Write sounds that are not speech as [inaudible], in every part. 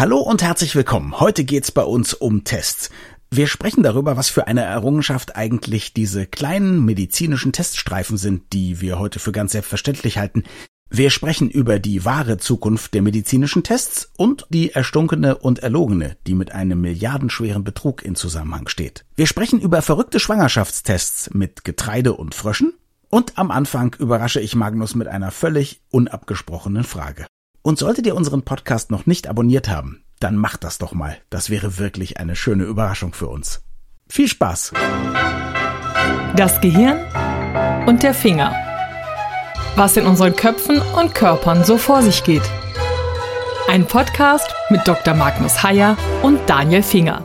Hallo und herzlich willkommen. Heute geht's bei uns um Tests. Wir sprechen darüber, was für eine Errungenschaft eigentlich diese kleinen medizinischen Teststreifen sind, die wir heute für ganz selbstverständlich halten. Wir sprechen über die wahre Zukunft der medizinischen Tests und die erstunkene und erlogene, die mit einem milliardenschweren Betrug in Zusammenhang steht. Wir sprechen über verrückte Schwangerschaftstests mit Getreide und Fröschen und am Anfang überrasche ich Magnus mit einer völlig unabgesprochenen Frage. Und solltet ihr unseren Podcast noch nicht abonniert haben, dann macht das doch mal. Das wäre wirklich eine schöne Überraschung für uns. Viel Spaß! Das Gehirn und der Finger. Was in unseren Köpfen und Körpern so vor sich geht. Ein Podcast mit Dr. Magnus Heyer und Daniel Finger.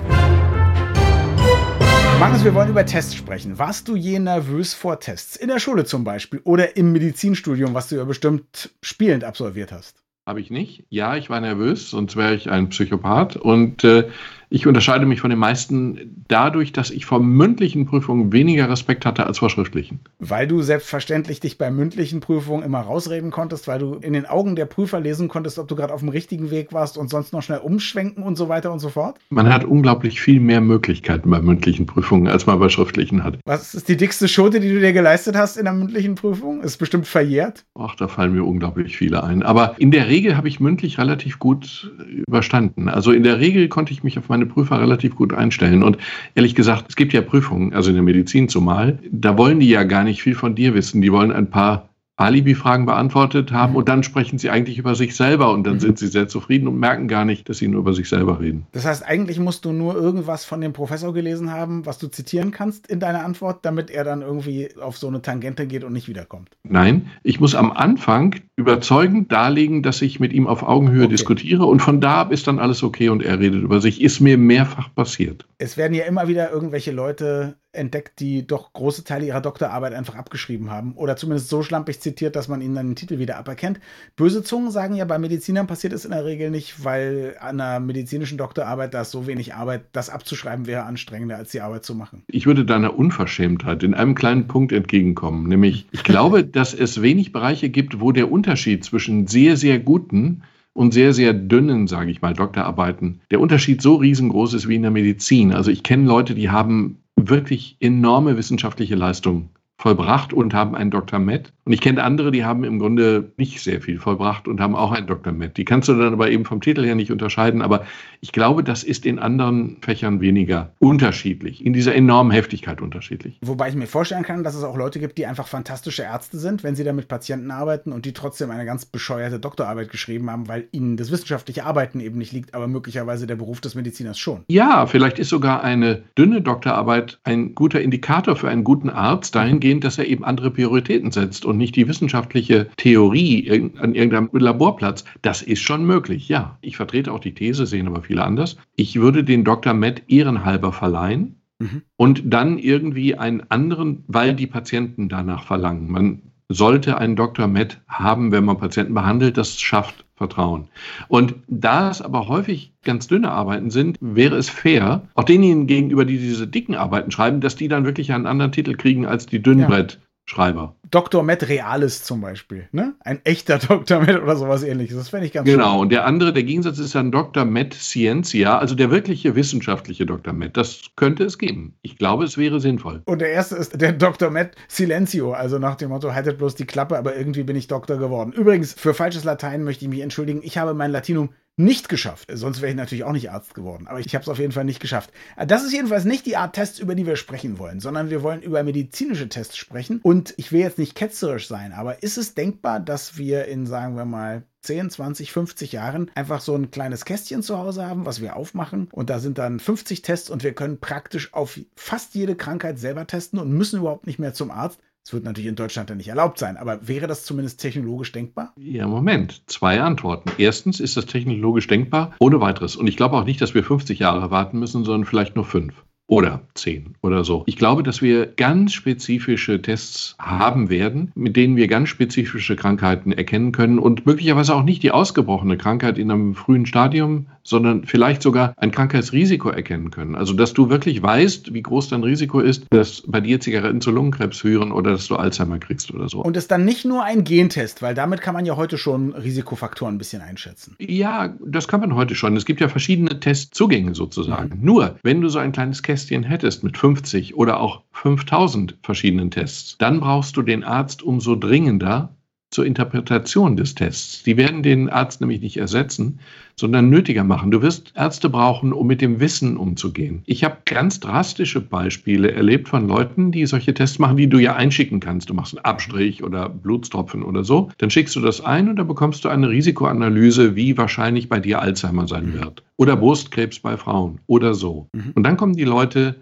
Magnus, wir wollen über Tests sprechen. Warst du je nervös vor Tests? In der Schule zum Beispiel oder im Medizinstudium, was du ja bestimmt spielend absolviert hast? Habe ich nicht. Ja, ich war nervös, sonst wäre ich ein Psychopath. Und äh, ich unterscheide mich von den meisten dadurch, dass ich vor mündlichen Prüfungen weniger Respekt hatte als vor schriftlichen. Weil du selbstverständlich dich bei mündlichen Prüfungen immer rausreden konntest, weil du in den Augen der Prüfer lesen konntest, ob du gerade auf dem richtigen Weg warst und sonst noch schnell umschwenken und so weiter und so fort? Man hat unglaublich viel mehr Möglichkeiten bei mündlichen Prüfungen, als man bei schriftlichen hat. Was ist die dickste Schote, die du dir geleistet hast in der mündlichen Prüfung? Ist bestimmt verjährt? Ach, da fallen mir unglaublich viele ein. Aber in der Regel habe ich mündlich relativ gut überstanden. Also in der Regel konnte ich mich auf meine Prüfer relativ gut einstellen. Und ehrlich gesagt, es gibt ja Prüfungen, also in der Medizin zumal, da wollen die ja gar nicht viel von dir wissen. Die wollen ein paar Alibi-Fragen beantwortet haben mhm. und dann sprechen sie eigentlich über sich selber und dann mhm. sind sie sehr zufrieden und merken gar nicht, dass sie nur über sich selber reden. Das heißt, eigentlich musst du nur irgendwas von dem Professor gelesen haben, was du zitieren kannst in deiner Antwort, damit er dann irgendwie auf so eine Tangente geht und nicht wiederkommt. Nein, ich muss am Anfang überzeugend darlegen, dass ich mit ihm auf Augenhöhe okay. diskutiere und von da ab ist dann alles okay und er redet über sich. Ist mir mehrfach passiert. Es werden ja immer wieder irgendwelche Leute entdeckt, die doch große Teile ihrer Doktorarbeit einfach abgeschrieben haben oder zumindest so schlampig zitiert, dass man ihnen dann den Titel wieder aberkennt. Böse Zungen sagen ja, bei Medizinern passiert es in der Regel nicht, weil an einer medizinischen Doktorarbeit da ist so wenig Arbeit, das abzuschreiben wäre anstrengender, als die Arbeit zu machen. Ich würde deiner Unverschämtheit in einem kleinen Punkt entgegenkommen, nämlich ich [laughs] glaube, dass es wenig Bereiche gibt, wo der Unterschied zwischen sehr, sehr guten und sehr, sehr dünnen, sage ich mal, Doktorarbeiten, der Unterschied so riesengroß ist wie in der Medizin. Also ich kenne Leute, die haben wirklich enorme wissenschaftliche Leistung vollbracht und haben einen Dr. Med. Und ich kenne andere, die haben im Grunde nicht sehr viel vollbracht und haben auch einen Dr. Med. Die kannst du dann aber eben vom Titel her nicht unterscheiden. Aber ich glaube, das ist in anderen Fächern weniger unterschiedlich, in dieser enormen Heftigkeit unterschiedlich. Wobei ich mir vorstellen kann, dass es auch Leute gibt, die einfach fantastische Ärzte sind, wenn sie da mit Patienten arbeiten und die trotzdem eine ganz bescheuerte Doktorarbeit geschrieben haben, weil ihnen das wissenschaftliche Arbeiten eben nicht liegt, aber möglicherweise der Beruf des Mediziners schon. Ja, vielleicht ist sogar eine dünne Doktorarbeit ein guter Indikator für einen guten Arzt dahingehend, dahingehend, dass er eben andere Prioritäten setzt und nicht die wissenschaftliche Theorie an irgendeinem Laborplatz. Das ist schon möglich, ja. Ich vertrete auch die These, sehen aber viele anders. Ich würde den Dr. Matt ehrenhalber verleihen. Mhm. Und dann irgendwie einen anderen, weil die Patienten danach verlangen. Man sollte einen Dr. Med haben, wenn man Patienten behandelt. Das schafft Vertrauen. Und da es aber häufig ganz dünne Arbeiten sind, wäre es fair, auch denjenigen gegenüber, die diese dicken Arbeiten schreiben, dass die dann wirklich einen anderen Titel kriegen als die Dünnbrett. Schreiber. Dr. Matt Realis zum Beispiel, ne? Ein echter [laughs] Dr. Matt oder sowas ähnliches. Das fände ich ganz Genau, schön. und der andere, der Gegensatz ist dann Dr. Matt Scientia, also der wirkliche wissenschaftliche Dr. Matt. Das könnte es geben. Ich glaube, es wäre sinnvoll. Und der erste ist der Dr. Matt Silencio, also nach dem Motto, haltet bloß die Klappe, aber irgendwie bin ich Doktor geworden. Übrigens, für falsches Latein möchte ich mich entschuldigen. Ich habe mein Latinum nicht geschafft. Sonst wäre ich natürlich auch nicht Arzt geworden. Aber ich habe es auf jeden Fall nicht geschafft. Das ist jedenfalls nicht die Art Tests, über die wir sprechen wollen, sondern wir wollen über medizinische Tests sprechen. Und ich will jetzt nicht ketzerisch sein, aber ist es denkbar, dass wir in, sagen wir mal, 10, 20, 50 Jahren einfach so ein kleines Kästchen zu Hause haben, was wir aufmachen und da sind dann 50 Tests und wir können praktisch auf fast jede Krankheit selber testen und müssen überhaupt nicht mehr zum Arzt, es wird natürlich in Deutschland dann nicht erlaubt sein, aber wäre das zumindest technologisch denkbar? Ja, Moment. Zwei Antworten. Erstens ist das technologisch denkbar, ohne weiteres. Und ich glaube auch nicht, dass wir 50 Jahre warten müssen, sondern vielleicht nur fünf oder zehn oder so. Ich glaube, dass wir ganz spezifische Tests haben werden, mit denen wir ganz spezifische Krankheiten erkennen können und möglicherweise auch nicht die ausgebrochene Krankheit in einem frühen Stadium sondern vielleicht sogar ein Krankheitsrisiko erkennen können. Also, dass du wirklich weißt, wie groß dein Risiko ist, dass bei dir Zigaretten zu Lungenkrebs führen oder dass du Alzheimer kriegst oder so. Und ist dann nicht nur ein Gentest, weil damit kann man ja heute schon Risikofaktoren ein bisschen einschätzen. Ja, das kann man heute schon. Es gibt ja verschiedene Testzugänge sozusagen. Mhm. Nur, wenn du so ein kleines Kästchen hättest mit 50 oder auch 5000 verschiedenen Tests, dann brauchst du den Arzt umso dringender, zur Interpretation des Tests. Die werden den Arzt nämlich nicht ersetzen, sondern nötiger machen. Du wirst Ärzte brauchen, um mit dem Wissen umzugehen. Ich habe ganz drastische Beispiele erlebt von Leuten, die solche Tests machen, die du ja einschicken kannst. Du machst einen Abstrich oder Blutstropfen oder so. Dann schickst du das ein und dann bekommst du eine Risikoanalyse, wie wahrscheinlich bei dir Alzheimer sein wird. Oder Brustkrebs bei Frauen oder so. Mhm. Und dann kommen die Leute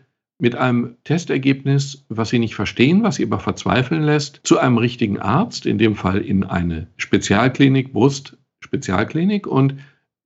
mit einem Testergebnis, was sie nicht verstehen, was sie aber verzweifeln lässt, zu einem richtigen Arzt, in dem Fall in eine Spezialklinik, Brust-Spezialklinik und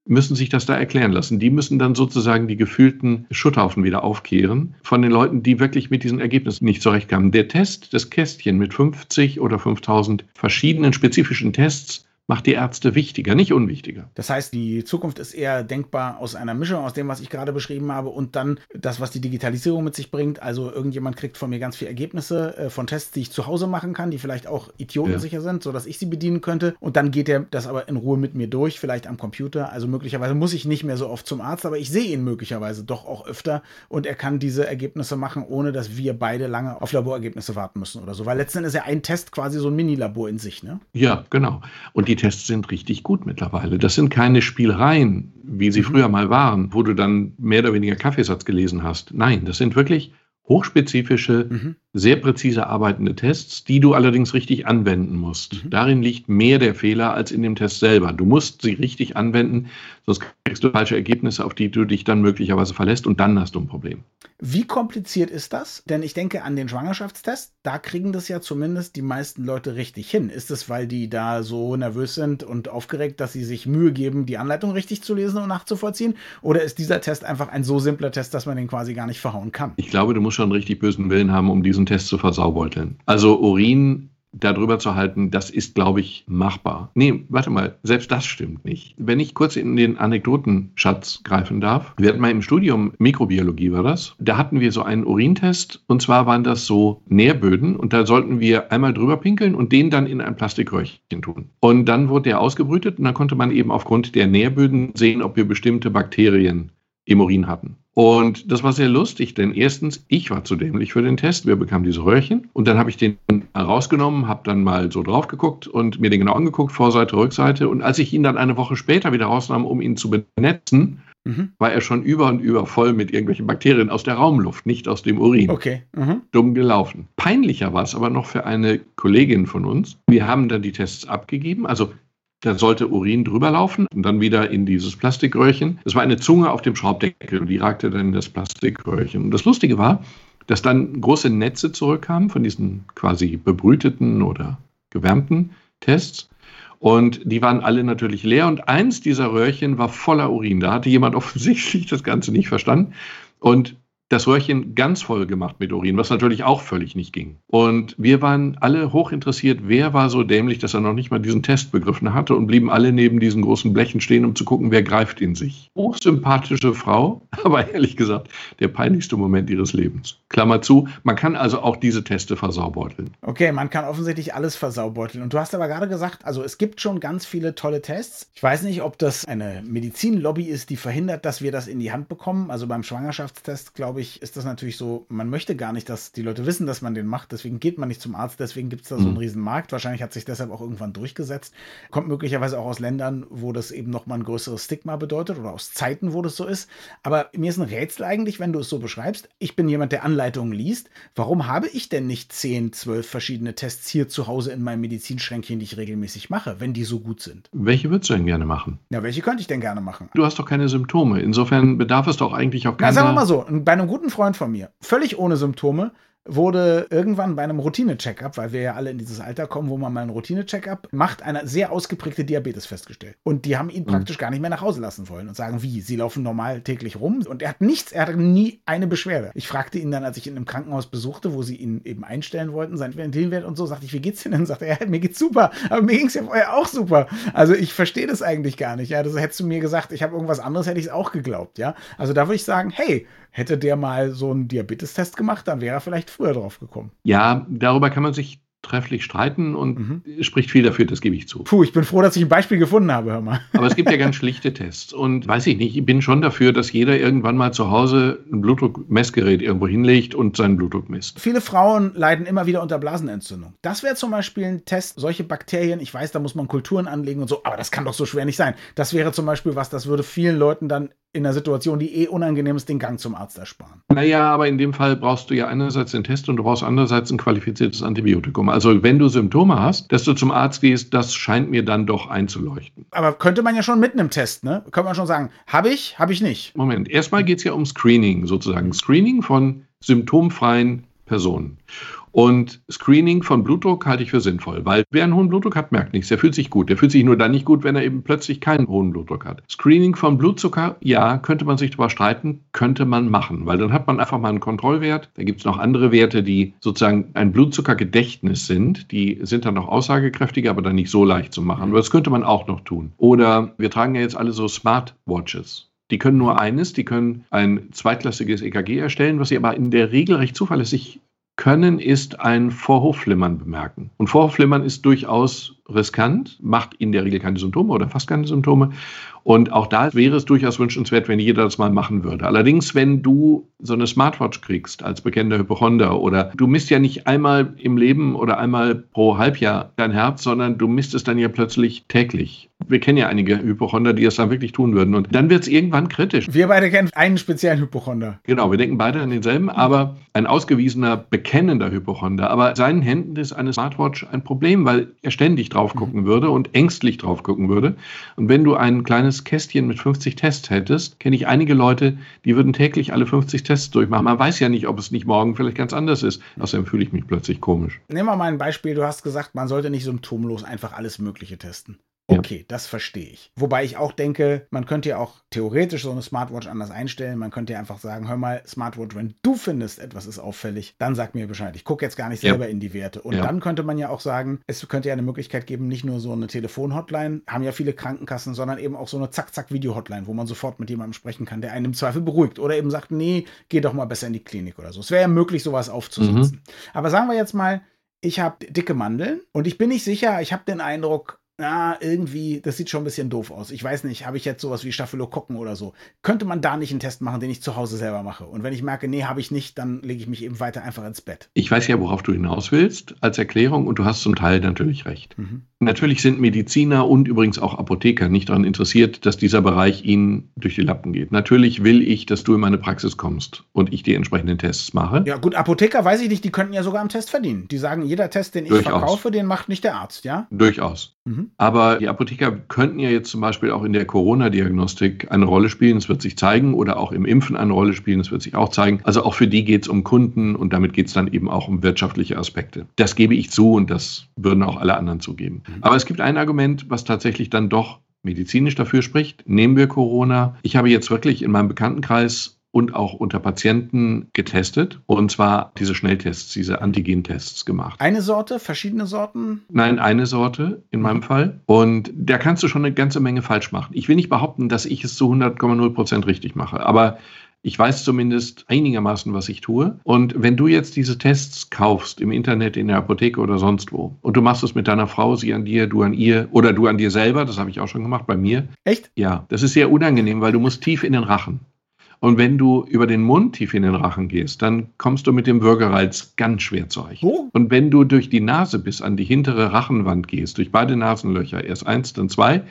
müssen sich das da erklären lassen. Die müssen dann sozusagen die gefühlten Schutthaufen wieder aufkehren von den Leuten, die wirklich mit diesen Ergebnissen nicht zurechtkamen. Der Test, das Kästchen mit 50 oder 5000 verschiedenen spezifischen Tests macht die Ärzte wichtiger, nicht unwichtiger. Das heißt, die Zukunft ist eher denkbar aus einer Mischung aus dem, was ich gerade beschrieben habe und dann das, was die Digitalisierung mit sich bringt. Also irgendjemand kriegt von mir ganz viele Ergebnisse äh, von Tests, die ich zu Hause machen kann, die vielleicht auch idiotensicher ja. sind, sodass ich sie bedienen könnte. Und dann geht er das aber in Ruhe mit mir durch, vielleicht am Computer. Also möglicherweise muss ich nicht mehr so oft zum Arzt, aber ich sehe ihn möglicherweise doch auch öfter und er kann diese Ergebnisse machen, ohne dass wir beide lange auf Laborergebnisse warten müssen oder so. Weil letztendlich ist ja ein Test quasi so ein Mini-Labor in sich, ne? Ja, genau. Und die Tests sind richtig gut mittlerweile. Das sind keine Spielereien, wie sie mhm. früher mal waren, wo du dann mehr oder weniger Kaffeesatz gelesen hast. Nein, das sind wirklich hochspezifische, mhm. sehr präzise arbeitende Tests, die du allerdings richtig anwenden musst. Mhm. Darin liegt mehr der Fehler als in dem Test selber. Du musst sie richtig anwenden, sonst kriegst du falsche Ergebnisse, auf die du dich dann möglicherweise verlässt und dann hast du ein Problem. Wie kompliziert ist das? Denn ich denke an den Schwangerschaftstest, da kriegen das ja zumindest die meisten Leute richtig hin. Ist es, weil die da so nervös sind und aufgeregt, dass sie sich Mühe geben, die Anleitung richtig zu lesen und nachzuvollziehen? Oder ist dieser Test einfach ein so simpler Test, dass man den quasi gar nicht verhauen kann? Ich glaube, du musst schon richtig bösen Willen haben, um diesen Test zu versaubeuteln. Also Urin darüber zu halten, das ist, glaube ich, machbar. Nee, warte mal, selbst das stimmt nicht. Wenn ich kurz in den Anekdotenschatz greifen darf, wir hatten mal im Studium Mikrobiologie war das, da hatten wir so einen Urintest und zwar waren das so Nährböden und da sollten wir einmal drüber pinkeln und den dann in ein Plastikröhrchen tun. Und dann wurde der ausgebrütet und dann konnte man eben aufgrund der Nährböden sehen, ob wir bestimmte Bakterien im Urin hatten. Und das war sehr lustig, denn erstens, ich war zu dämlich für den Test. Wir bekamen diese Röhrchen und dann habe ich den rausgenommen, habe dann mal so drauf geguckt und mir den genau angeguckt, Vorseite, Rückseite. Und als ich ihn dann eine Woche später wieder rausnahm, um ihn zu benetzen, mhm. war er schon über und über voll mit irgendwelchen Bakterien aus der Raumluft, nicht aus dem Urin. Okay. Mhm. Dumm gelaufen. Peinlicher war es aber noch für eine Kollegin von uns. Wir haben dann die Tests abgegeben. Also da sollte Urin drüber laufen und dann wieder in dieses Plastikröhrchen. Es war eine Zunge auf dem Schraubdeckel und die ragte dann in das Plastikröhrchen. Und das Lustige war, dass dann große Netze zurückkamen von diesen quasi bebrüteten oder gewärmten Tests. Und die waren alle natürlich leer. Und eins dieser Röhrchen war voller Urin. Da hatte jemand [laughs] offensichtlich das Ganze nicht verstanden. Und das Röhrchen ganz voll gemacht mit Urin, was natürlich auch völlig nicht ging. Und wir waren alle hoch interessiert, wer war so dämlich, dass er noch nicht mal diesen Test begriffen hatte und blieben alle neben diesen großen Blechen stehen, um zu gucken, wer greift in sich. Hochsympathische Frau, [laughs] aber ehrlich gesagt, der peinlichste Moment ihres Lebens. Klammer zu, man kann also auch diese Teste versaubeuteln. Okay, man kann offensichtlich alles versaubeuteln. Und du hast aber gerade gesagt, also es gibt schon ganz viele tolle Tests. Ich weiß nicht, ob das eine Medizinlobby ist, die verhindert, dass wir das in die Hand bekommen. Also beim Schwangerschaftstest, glaube glaube ich, ist das natürlich so, man möchte gar nicht, dass die Leute wissen, dass man den macht. Deswegen geht man nicht zum Arzt, deswegen gibt es da so einen mhm. riesen Markt. Wahrscheinlich hat sich deshalb auch irgendwann durchgesetzt. Kommt möglicherweise auch aus Ländern, wo das eben nochmal ein größeres Stigma bedeutet oder aus Zeiten, wo das so ist. Aber mir ist ein Rätsel eigentlich, wenn du es so beschreibst. Ich bin jemand, der Anleitungen liest. Warum habe ich denn nicht 10, 12 verschiedene Tests hier zu Hause in meinem Medizinschränkchen, die ich regelmäßig mache, wenn die so gut sind? Welche würdest du denn gerne machen? Ja, welche könnte ich denn gerne machen? Du hast doch keine Symptome. Insofern bedarf es doch eigentlich auch keiner. Na, sagen wir mal so, bei einem guten Freund von mir, völlig ohne Symptome, wurde irgendwann bei einem Routine-Checkup, weil wir ja alle in dieses Alter kommen, wo man mal einen Routine-Checkup macht, eine sehr ausgeprägte Diabetes festgestellt. Und die haben ihn mhm. praktisch gar nicht mehr nach Hause lassen wollen und sagen, wie, sie laufen normal täglich rum. Und er hat nichts, er hatte nie eine Beschwerde. Ich fragte ihn dann, als ich ihn im Krankenhaus besuchte, wo sie ihn eben einstellen wollten, sein Ventilwert und so, sagte ich, wie geht's denn? Dann sagte er, ja, mir geht's super, aber mir ging's ja vorher auch super. Also ich verstehe das eigentlich gar nicht. Ja, das hättest du mir gesagt, ich habe irgendwas anderes, hätte ich es auch geglaubt. Ja, also da würde ich sagen, hey, hätte der mal so einen Diabetestest gemacht, dann wäre er vielleicht früher drauf gekommen. Ja, darüber kann man sich trefflich streiten und mhm. spricht viel dafür, das gebe ich zu. Puh, ich bin froh, dass ich ein Beispiel gefunden habe, hör mal. Aber es gibt ja [laughs] ganz schlichte Tests und weiß ich nicht, ich bin schon dafür, dass jeder irgendwann mal zu Hause ein Blutdruckmessgerät irgendwo hinlegt und seinen Blutdruck misst. Viele Frauen leiden immer wieder unter Blasenentzündung. Das wäre zum Beispiel ein Test, solche Bakterien, ich weiß, da muss man Kulturen anlegen und so, aber das kann doch so schwer nicht sein. Das wäre zum Beispiel was, das würde vielen Leuten dann in einer Situation, die eh unangenehm ist, den Gang zum Arzt ersparen. Naja, aber in dem Fall brauchst du ja einerseits den Test und du brauchst andererseits ein qualifiziertes Antibiotikum. Also wenn du Symptome hast, dass du zum Arzt gehst, das scheint mir dann doch einzuleuchten. Aber könnte man ja schon mit einem Test, ne? Könnte man schon sagen, habe ich, habe ich nicht. Moment, erstmal geht es ja um Screening sozusagen. Screening von symptomfreien Personen. Und Screening von Blutdruck halte ich für sinnvoll, weil wer einen hohen Blutdruck hat, merkt nichts. Der fühlt sich gut. Der fühlt sich nur dann nicht gut, wenn er eben plötzlich keinen hohen Blutdruck hat. Screening von Blutzucker, ja, könnte man sich darüber streiten, könnte man machen, weil dann hat man einfach mal einen Kontrollwert. Da gibt es noch andere Werte, die sozusagen ein Blutzuckergedächtnis sind. Die sind dann noch aussagekräftiger, aber dann nicht so leicht zu machen. Aber das könnte man auch noch tun. Oder wir tragen ja jetzt alle so Smartwatches. Die können nur eines, die können ein zweitklassiges EKG erstellen, was sie aber in der Regel recht zuverlässig können, ist ein Vorhofflimmern bemerken. Und Vorhofflimmern ist durchaus riskant, macht in der Regel keine Symptome oder fast keine Symptome. Und auch da wäre es durchaus wünschenswert, wenn jeder das mal machen würde. Allerdings, wenn du so eine Smartwatch kriegst als bekennender Hypochonder oder du misst ja nicht einmal im Leben oder einmal pro Halbjahr dein Herz, sondern du misst es dann ja plötzlich täglich. Wir kennen ja einige Hypochonder, die es dann wirklich tun würden. Und dann wird es irgendwann kritisch. Wir beide kennen einen speziellen Hypochonder. Genau, wir denken beide an denselben, aber ein ausgewiesener, bekennender Hypochonder. Aber seinen Händen ist eine Smartwatch ein Problem, weil er ständig drauf gucken würde und ängstlich drauf gucken würde. Und wenn du ein kleines Kästchen mit 50 Tests hättest, kenne ich einige Leute, die würden täglich alle 50 Tests durchmachen. Man weiß ja nicht, ob es nicht morgen vielleicht ganz anders ist. Außerdem fühle ich mich plötzlich komisch. Nehmen wir mal ein Beispiel. Du hast gesagt, man sollte nicht symptomlos einfach alles Mögliche testen. Okay, ja. das verstehe ich. Wobei ich auch denke, man könnte ja auch theoretisch so eine Smartwatch anders einstellen. Man könnte ja einfach sagen, hör mal, Smartwatch, wenn du findest, etwas ist auffällig, dann sag mir Bescheid. Ich gucke jetzt gar nicht selber ja. in die Werte. Und ja. dann könnte man ja auch sagen, es könnte ja eine Möglichkeit geben, nicht nur so eine Telefonhotline, haben ja viele Krankenkassen, sondern eben auch so eine Zack-Zack-Video-Hotline, wo man sofort mit jemandem sprechen kann, der einen im Zweifel beruhigt oder eben sagt, nee, geh doch mal besser in die Klinik oder so. Es wäre ja möglich, sowas aufzusetzen. Mhm. Aber sagen wir jetzt mal, ich habe dicke Mandeln und ich bin nicht sicher, ich habe den Eindruck, na, irgendwie, das sieht schon ein bisschen doof aus. Ich weiß nicht, habe ich jetzt sowas wie Staphylokokken oder so? Könnte man da nicht einen Test machen, den ich zu Hause selber mache? Und wenn ich merke, nee, habe ich nicht, dann lege ich mich eben weiter einfach ins Bett. Ich weiß ja, worauf du hinaus willst als Erklärung und du hast zum Teil natürlich recht. Mhm. Natürlich sind Mediziner und übrigens auch Apotheker nicht daran interessiert, dass dieser Bereich ihnen durch die Lappen geht. Natürlich will ich, dass du in meine Praxis kommst und ich die entsprechenden Tests mache. Ja, gut, Apotheker weiß ich nicht, die könnten ja sogar am Test verdienen. Die sagen, jeder Test, den ich Durchaus. verkaufe, den macht nicht der Arzt, ja? Durchaus. Mhm. Aber die Apotheker könnten ja jetzt zum Beispiel auch in der Corona-Diagnostik eine Rolle spielen, es wird sich zeigen, oder auch im Impfen eine Rolle spielen, es wird sich auch zeigen. Also auch für die geht es um Kunden und damit geht es dann eben auch um wirtschaftliche Aspekte. Das gebe ich zu und das würden auch alle anderen zugeben. Mhm. Aber es gibt ein Argument, was tatsächlich dann doch medizinisch dafür spricht. Nehmen wir Corona. Ich habe jetzt wirklich in meinem Bekanntenkreis und auch unter Patienten getestet. Und zwar diese Schnelltests, diese Antigen-Tests gemacht. Eine Sorte, verschiedene Sorten? Nein, eine Sorte in meinem Fall. Und da kannst du schon eine ganze Menge falsch machen. Ich will nicht behaupten, dass ich es zu 100,0 Prozent richtig mache. Aber ich weiß zumindest einigermaßen, was ich tue. Und wenn du jetzt diese Tests kaufst im Internet, in der Apotheke oder sonst wo, und du machst es mit deiner Frau, sie an dir, du an ihr oder du an dir selber, das habe ich auch schon gemacht bei mir. Echt? Ja, das ist sehr unangenehm, weil du musst tief in den Rachen. Und wenn du über den Mund tief in den Rachen gehst, dann kommst du mit dem Würgereiz ganz schwer zurecht. Oh. Und wenn du durch die Nase bis an die hintere Rachenwand gehst, durch beide Nasenlöcher, erst eins, dann zwei,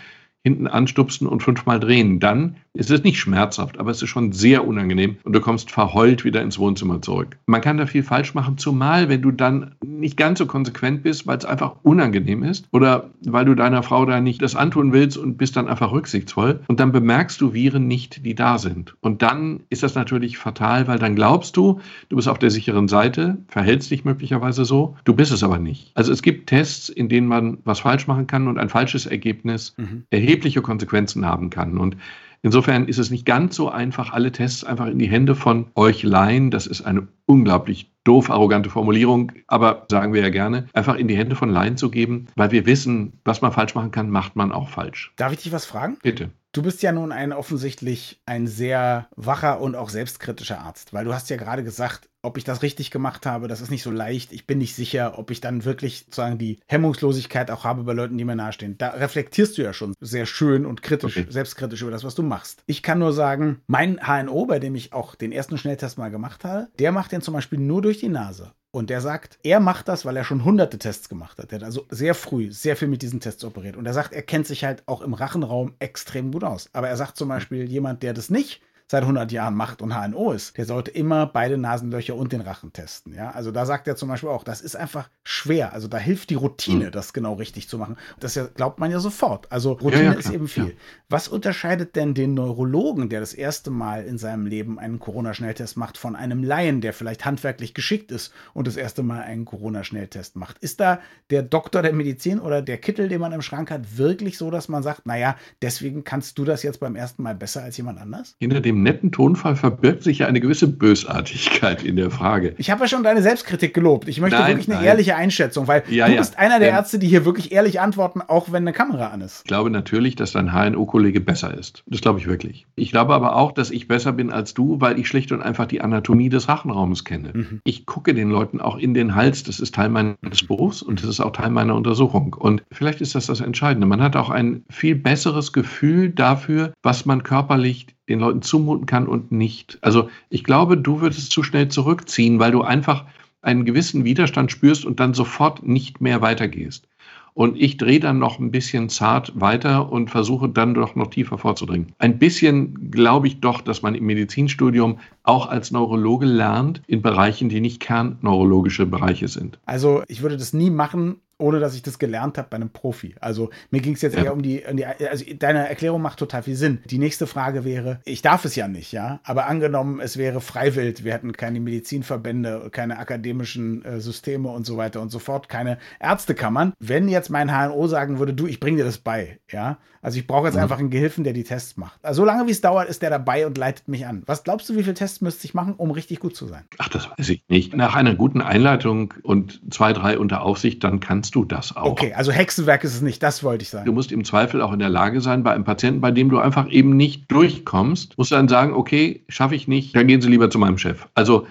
hinten anstupsen und fünfmal drehen. Dann ist es nicht schmerzhaft, aber es ist schon sehr unangenehm und du kommst verheult wieder ins Wohnzimmer zurück. Man kann da viel falsch machen, zumal wenn du dann nicht ganz so konsequent bist, weil es einfach unangenehm ist oder weil du deiner Frau da nicht das antun willst und bist dann einfach rücksichtsvoll und dann bemerkst du Viren nicht, die da sind. Und dann ist das natürlich fatal, weil dann glaubst du, du bist auf der sicheren Seite, verhältst dich möglicherweise so, du bist es aber nicht. Also es gibt Tests, in denen man was falsch machen kann und ein falsches Ergebnis mhm. Erhebliche Konsequenzen haben kann. Und Insofern ist es nicht ganz so einfach, alle Tests einfach in die Hände von euch leihen. Das ist eine unglaublich doof arrogante Formulierung, aber sagen wir ja gerne, einfach in die Hände von Laien zu geben, weil wir wissen, was man falsch machen kann, macht man auch falsch. Darf ich dich was fragen? Bitte. Du bist ja nun ein offensichtlich ein sehr wacher und auch selbstkritischer Arzt, weil du hast ja gerade gesagt, ob ich das richtig gemacht habe, das ist nicht so leicht. Ich bin nicht sicher, ob ich dann wirklich sozusagen die Hemmungslosigkeit auch habe bei Leuten, die mir nahestehen. Da reflektierst du ja schon sehr schön und kritisch, okay. selbstkritisch über das, was du machst. Ich kann nur sagen, mein HNO, bei dem ich auch den ersten Schnelltest mal gemacht habe, der macht den zum Beispiel nur durch die Nase. Und der sagt, er macht das, weil er schon hunderte Tests gemacht hat. Er hat also sehr früh sehr viel mit diesen Tests operiert. Und er sagt, er kennt sich halt auch im Rachenraum extrem gut aus. Aber er sagt zum Beispiel, jemand, der das nicht seit 100 Jahren macht und HNO ist, der sollte immer beide Nasenlöcher und den Rachen testen. Ja, also da sagt er zum Beispiel auch, das ist einfach schwer. Also da hilft die Routine, mhm. das genau richtig zu machen. Das ja, glaubt man ja sofort. Also Routine ja, ja, ist eben viel. Ja. Was unterscheidet denn den Neurologen, der das erste Mal in seinem Leben einen Corona-Schnelltest macht, von einem Laien, der vielleicht handwerklich geschickt ist und das erste Mal einen Corona-Schnelltest macht? Ist da der Doktor der Medizin oder der Kittel, den man im Schrank hat, wirklich so, dass man sagt, naja, deswegen kannst du das jetzt beim ersten Mal besser als jemand anders? Hinter dem dem netten Tonfall verbirgt sich ja eine gewisse Bösartigkeit in der Frage. Ich habe ja schon deine Selbstkritik gelobt. Ich möchte nein, wirklich eine nein. ehrliche Einschätzung, weil ja, du ja. bist einer der Ärzte, die hier wirklich ehrlich antworten, auch wenn eine Kamera an ist. Ich glaube natürlich, dass dein HNO-Kollege besser ist. Das glaube ich wirklich. Ich glaube aber auch, dass ich besser bin als du, weil ich schlicht und einfach die Anatomie des Rachenraumes kenne. Mhm. Ich gucke den Leuten auch in den Hals. Das ist Teil meines Berufs und das ist auch Teil meiner Untersuchung. Und vielleicht ist das das Entscheidende. Man hat auch ein viel besseres Gefühl dafür, was man körperlich den Leuten zumuten kann und nicht. Also ich glaube, du würdest zu schnell zurückziehen, weil du einfach einen gewissen Widerstand spürst und dann sofort nicht mehr weitergehst. Und ich drehe dann noch ein bisschen zart weiter und versuche dann doch noch tiefer vorzudringen. Ein bisschen glaube ich doch, dass man im Medizinstudium auch als Neurologe lernt in Bereichen, die nicht kernneurologische Bereiche sind. Also ich würde das nie machen, ohne dass ich das gelernt habe bei einem Profi. Also mir ging es jetzt ja. eher um die, um die, also deine Erklärung macht total viel Sinn. Die nächste Frage wäre, ich darf es ja nicht, ja, aber angenommen, es wäre freiwillig, wir hätten keine Medizinverbände, keine akademischen äh, Systeme und so weiter und so fort, keine Ärztekammern. Wenn jetzt mein HNO sagen würde, du, ich bringe dir das bei, ja, also ich brauche jetzt mhm. einfach einen Gehilfen, der die Tests macht. Also solange wie es dauert, ist der dabei und leitet mich an. Was glaubst du, wie viele Tests müsste ich machen, um richtig gut zu sein? Ach, das weiß ich nicht. Nach einer guten Einleitung und zwei, drei unter Aufsicht, dann kannst du das auch. Okay, also Hexenwerk ist es nicht, das wollte ich sagen. Du musst im Zweifel auch in der Lage sein, bei einem Patienten, bei dem du einfach eben nicht durchkommst, musst du dann sagen, okay, schaffe ich nicht, dann gehen Sie lieber zu meinem Chef. Also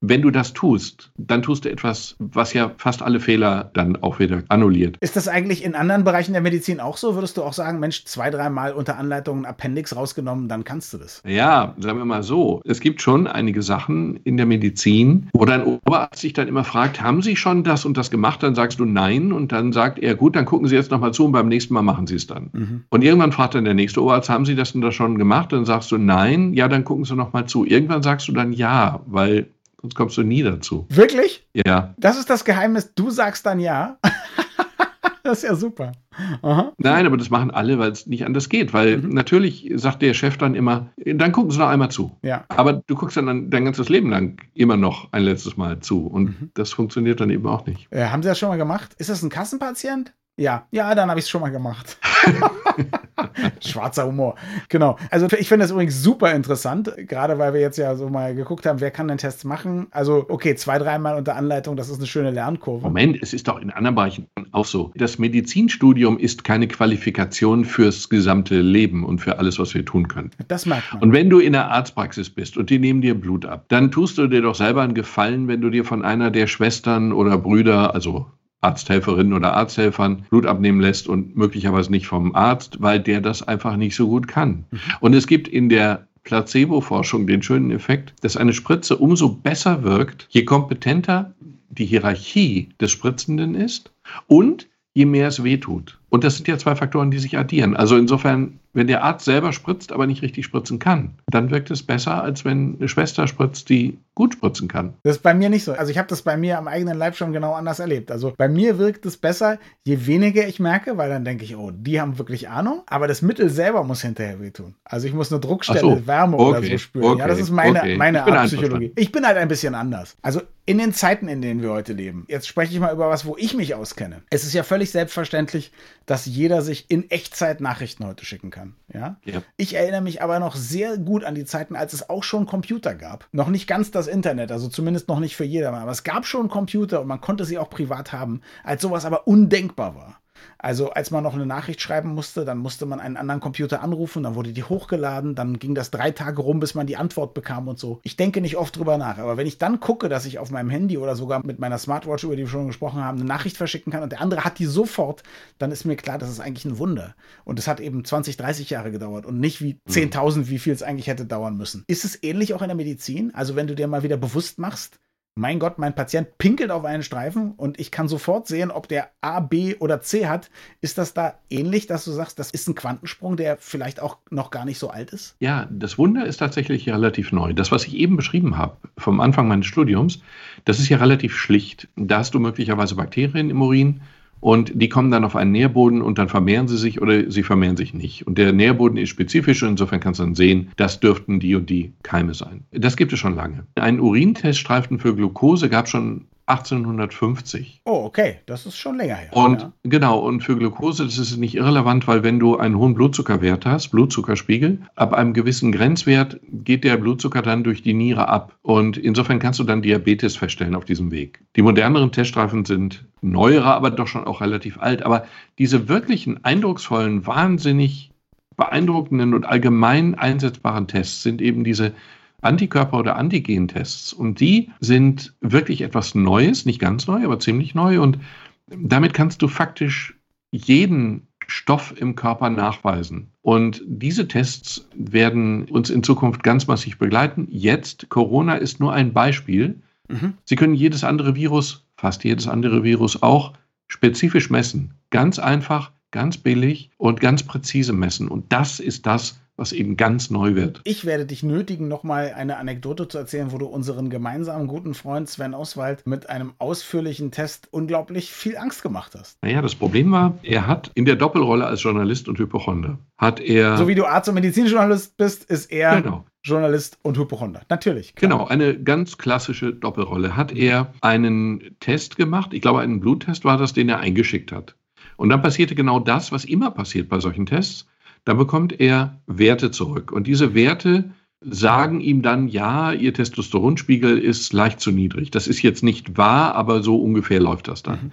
wenn du das tust, dann tust du etwas, was ja fast alle Fehler dann auch wieder annulliert. Ist das eigentlich in anderen Bereichen der Medizin auch so? Würdest du auch sagen, Mensch, zwei, dreimal unter Anleitung ein Appendix rausgenommen, dann kannst du das? Ja, sagen wir mal so. Es gibt schon einige Sachen in der Medizin, wo dein Oberarzt sich dann immer fragt, haben Sie schon das und das gemacht? Dann sagst du nein und dann sagt er, gut, dann gucken Sie jetzt nochmal zu und beim nächsten Mal machen Sie es dann. Mhm. Und irgendwann fragt dann der nächste Oberarzt, haben Sie das und das schon gemacht? Dann sagst du nein, ja, dann gucken Sie nochmal zu. Irgendwann sagst du dann ja, weil sonst kommst du nie dazu. Wirklich? Ja. Das ist das Geheimnis. Du sagst dann ja. [laughs] das ist ja super. Aha. Nein, aber das machen alle, weil es nicht anders geht. Weil mhm. natürlich sagt der Chef dann immer, dann gucken Sie noch einmal zu. Ja. Aber du guckst dann dein ganzes Leben lang immer noch ein letztes Mal zu. Und mhm. das funktioniert dann eben auch nicht. Äh, haben Sie das schon mal gemacht? Ist das ein Kassenpatient? Ja, ja, dann habe ich es schon mal gemacht. [laughs] [laughs] Schwarzer Humor. Genau. Also ich finde das übrigens super interessant, gerade weil wir jetzt ja so mal geguckt haben, wer kann den Test machen. Also okay, zwei, dreimal unter Anleitung, das ist eine schöne Lernkurve. Moment, es ist doch in anderen Bereichen auch so. Das Medizinstudium ist keine Qualifikation fürs gesamte Leben und für alles, was wir tun können. Das merkt man. Und wenn du in der Arztpraxis bist und die nehmen dir Blut ab, dann tust du dir doch selber einen Gefallen, wenn du dir von einer der Schwestern oder Brüder, also Arzthelferinnen oder Arzthelfern Blut abnehmen lässt und möglicherweise nicht vom Arzt, weil der das einfach nicht so gut kann. Mhm. Und es gibt in der Placebo-Forschung den schönen Effekt, dass eine Spritze umso besser wirkt, je kompetenter die Hierarchie des Spritzenden ist und je mehr es wehtut. Und das sind ja zwei Faktoren, die sich addieren. Also insofern, wenn der Arzt selber spritzt, aber nicht richtig spritzen kann, dann wirkt es besser, als wenn eine Schwester spritzt, die gut spritzen kann. Das ist bei mir nicht so. Also ich habe das bei mir am eigenen Leib schon genau anders erlebt. Also bei mir wirkt es besser, je weniger ich merke, weil dann denke ich, oh, die haben wirklich Ahnung. Aber das Mittel selber muss hinterher wehtun. Also ich muss eine Druckstelle, so, Wärme okay, oder so spüren. Okay, ja, das ist meine, okay. meine Art Psychologie. Ich bin halt ein bisschen anders. Also in den Zeiten, in denen wir heute leben. Jetzt spreche ich mal über was, wo ich mich auskenne. Es ist ja völlig selbstverständlich, dass jeder sich in Echtzeit Nachrichten heute schicken kann. Ja? ja? Ich erinnere mich aber noch sehr gut an die Zeiten, als es auch schon Computer gab. Noch nicht ganz das Internet, also zumindest noch nicht für jedermann, aber es gab schon Computer und man konnte sie auch privat haben, als sowas aber undenkbar war. Also als man noch eine Nachricht schreiben musste, dann musste man einen anderen Computer anrufen, dann wurde die hochgeladen, dann ging das drei Tage rum, bis man die Antwort bekam und so. Ich denke nicht oft drüber nach, aber wenn ich dann gucke, dass ich auf meinem Handy oder sogar mit meiner Smartwatch, über die wir schon gesprochen haben, eine Nachricht verschicken kann und der andere hat die sofort, dann ist mir klar, das ist eigentlich ein Wunder. Und es hat eben 20, 30 Jahre gedauert und nicht wie 10.000, mhm. wie viel es eigentlich hätte dauern müssen. Ist es ähnlich auch in der Medizin? Also wenn du dir mal wieder bewusst machst, mein Gott, mein Patient pinkelt auf einen Streifen und ich kann sofort sehen, ob der A, B oder C hat. Ist das da ähnlich, dass du sagst, das ist ein Quantensprung, der vielleicht auch noch gar nicht so alt ist? Ja, das Wunder ist tatsächlich relativ neu. Das, was ich eben beschrieben habe, vom Anfang meines Studiums, das ist ja relativ schlicht. Da hast du möglicherweise Bakterien im Urin und die kommen dann auf einen Nährboden und dann vermehren sie sich oder sie vermehren sich nicht. Und der Nährboden ist spezifisch und insofern kannst du dann sehen, das dürften die und die Keime sein. Das gibt es schon lange. Einen Urinteststreifen für Glucose gab es schon 1850. Oh, okay, das ist schon länger her. Und ja. genau, und für Glucose, das ist nicht irrelevant, weil wenn du einen hohen Blutzuckerwert hast, Blutzuckerspiegel, ab einem gewissen Grenzwert geht der Blutzucker dann durch die Niere ab. Und insofern kannst du dann Diabetes feststellen auf diesem Weg. Die moderneren Teststreifen sind neuere, aber doch schon auch relativ alt. Aber diese wirklichen eindrucksvollen, wahnsinnig beeindruckenden und allgemein einsetzbaren Tests sind eben diese Antikörper- oder Antigentests. Und die sind wirklich etwas Neues, nicht ganz neu, aber ziemlich neu. Und damit kannst du faktisch jeden Stoff im Körper nachweisen. Und diese Tests werden uns in Zukunft ganz massiv begleiten. Jetzt, Corona ist nur ein Beispiel. Mhm. Sie können jedes andere Virus, fast jedes andere Virus auch, spezifisch messen. Ganz einfach, ganz billig und ganz präzise messen. Und das ist das, was eben ganz neu wird. Ich werde dich nötigen, nochmal eine Anekdote zu erzählen, wo du unseren gemeinsamen guten Freund Sven Oswald mit einem ausführlichen Test unglaublich viel Angst gemacht hast. Naja, das Problem war, er hat in der Doppelrolle als Journalist und Hypochonder, hat er... So wie du Arzt- und Medizinjournalist bist, ist er... Genau. Journalist und Hypochonder. Natürlich. Klar. Genau, eine ganz klassische Doppelrolle. Hat er einen Test gemacht, ich glaube, einen Bluttest war das, den er eingeschickt hat. Und dann passierte genau das, was immer passiert bei solchen Tests dann bekommt er Werte zurück. Und diese Werte sagen ihm dann, ja, ihr Testosteronspiegel ist leicht zu niedrig. Das ist jetzt nicht wahr, aber so ungefähr läuft das dann. Mhm.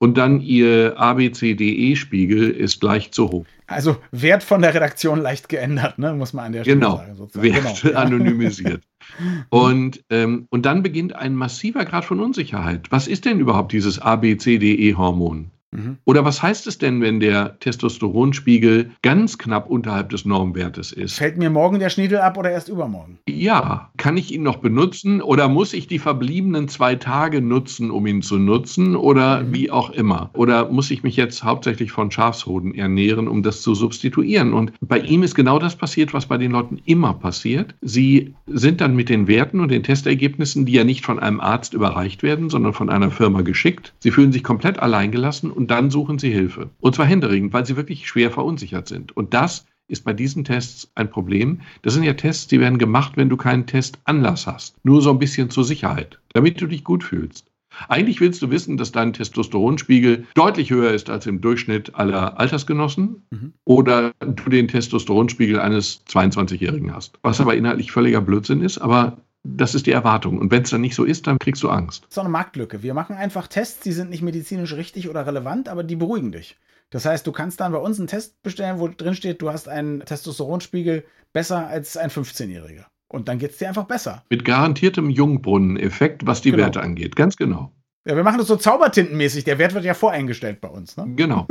Und dann ihr ABCDE-Spiegel ist leicht zu hoch. Also Wert von der Redaktion leicht geändert, ne? muss man an der Stelle genau. sagen. Sozusagen. Wert genau. anonymisiert. [laughs] und, ähm, und dann beginnt ein massiver Grad von Unsicherheit. Was ist denn überhaupt dieses ABCDE-Hormon? Mhm. Oder was heißt es denn, wenn der Testosteronspiegel ganz knapp unterhalb des Normwertes ist? Fällt mir morgen der Schniedel ab oder erst übermorgen? Ja, kann ich ihn noch benutzen oder muss ich die verbliebenen zwei Tage nutzen, um ihn zu nutzen oder mhm. wie auch immer? Oder muss ich mich jetzt hauptsächlich von Schafshoden ernähren, um das zu substituieren? Und bei ihm ist genau das passiert, was bei den Leuten immer passiert. Sie sind dann mit den Werten und den Testergebnissen, die ja nicht von einem Arzt überreicht werden, sondern von einer Firma geschickt. Sie fühlen sich komplett alleingelassen und dann suchen sie Hilfe. Und zwar händeringend, weil sie wirklich schwer verunsichert sind. Und das ist bei diesen Tests ein Problem. Das sind ja Tests, die werden gemacht, wenn du keinen Testanlass hast. Nur so ein bisschen zur Sicherheit, damit du dich gut fühlst. Eigentlich willst du wissen, dass dein Testosteronspiegel deutlich höher ist als im Durchschnitt aller Altersgenossen mhm. oder du den Testosteronspiegel eines 22-Jährigen hast. Was aber inhaltlich völliger Blödsinn ist, aber das ist die Erwartung. Und wenn es dann nicht so ist, dann kriegst du Angst. Das ist doch eine Marktlücke. Wir machen einfach Tests, die sind nicht medizinisch richtig oder relevant, aber die beruhigen dich. Das heißt, du kannst dann bei uns einen Test bestellen, wo drin steht, du hast einen Testosteronspiegel besser als ein 15-Jähriger. Und dann geht es dir einfach besser. Mit garantiertem Jungbrunnen-Effekt, was die genau. Werte angeht. Ganz genau. Ja, wir machen das so zaubertintenmäßig. Der Wert wird ja voreingestellt bei uns. Ne? Genau.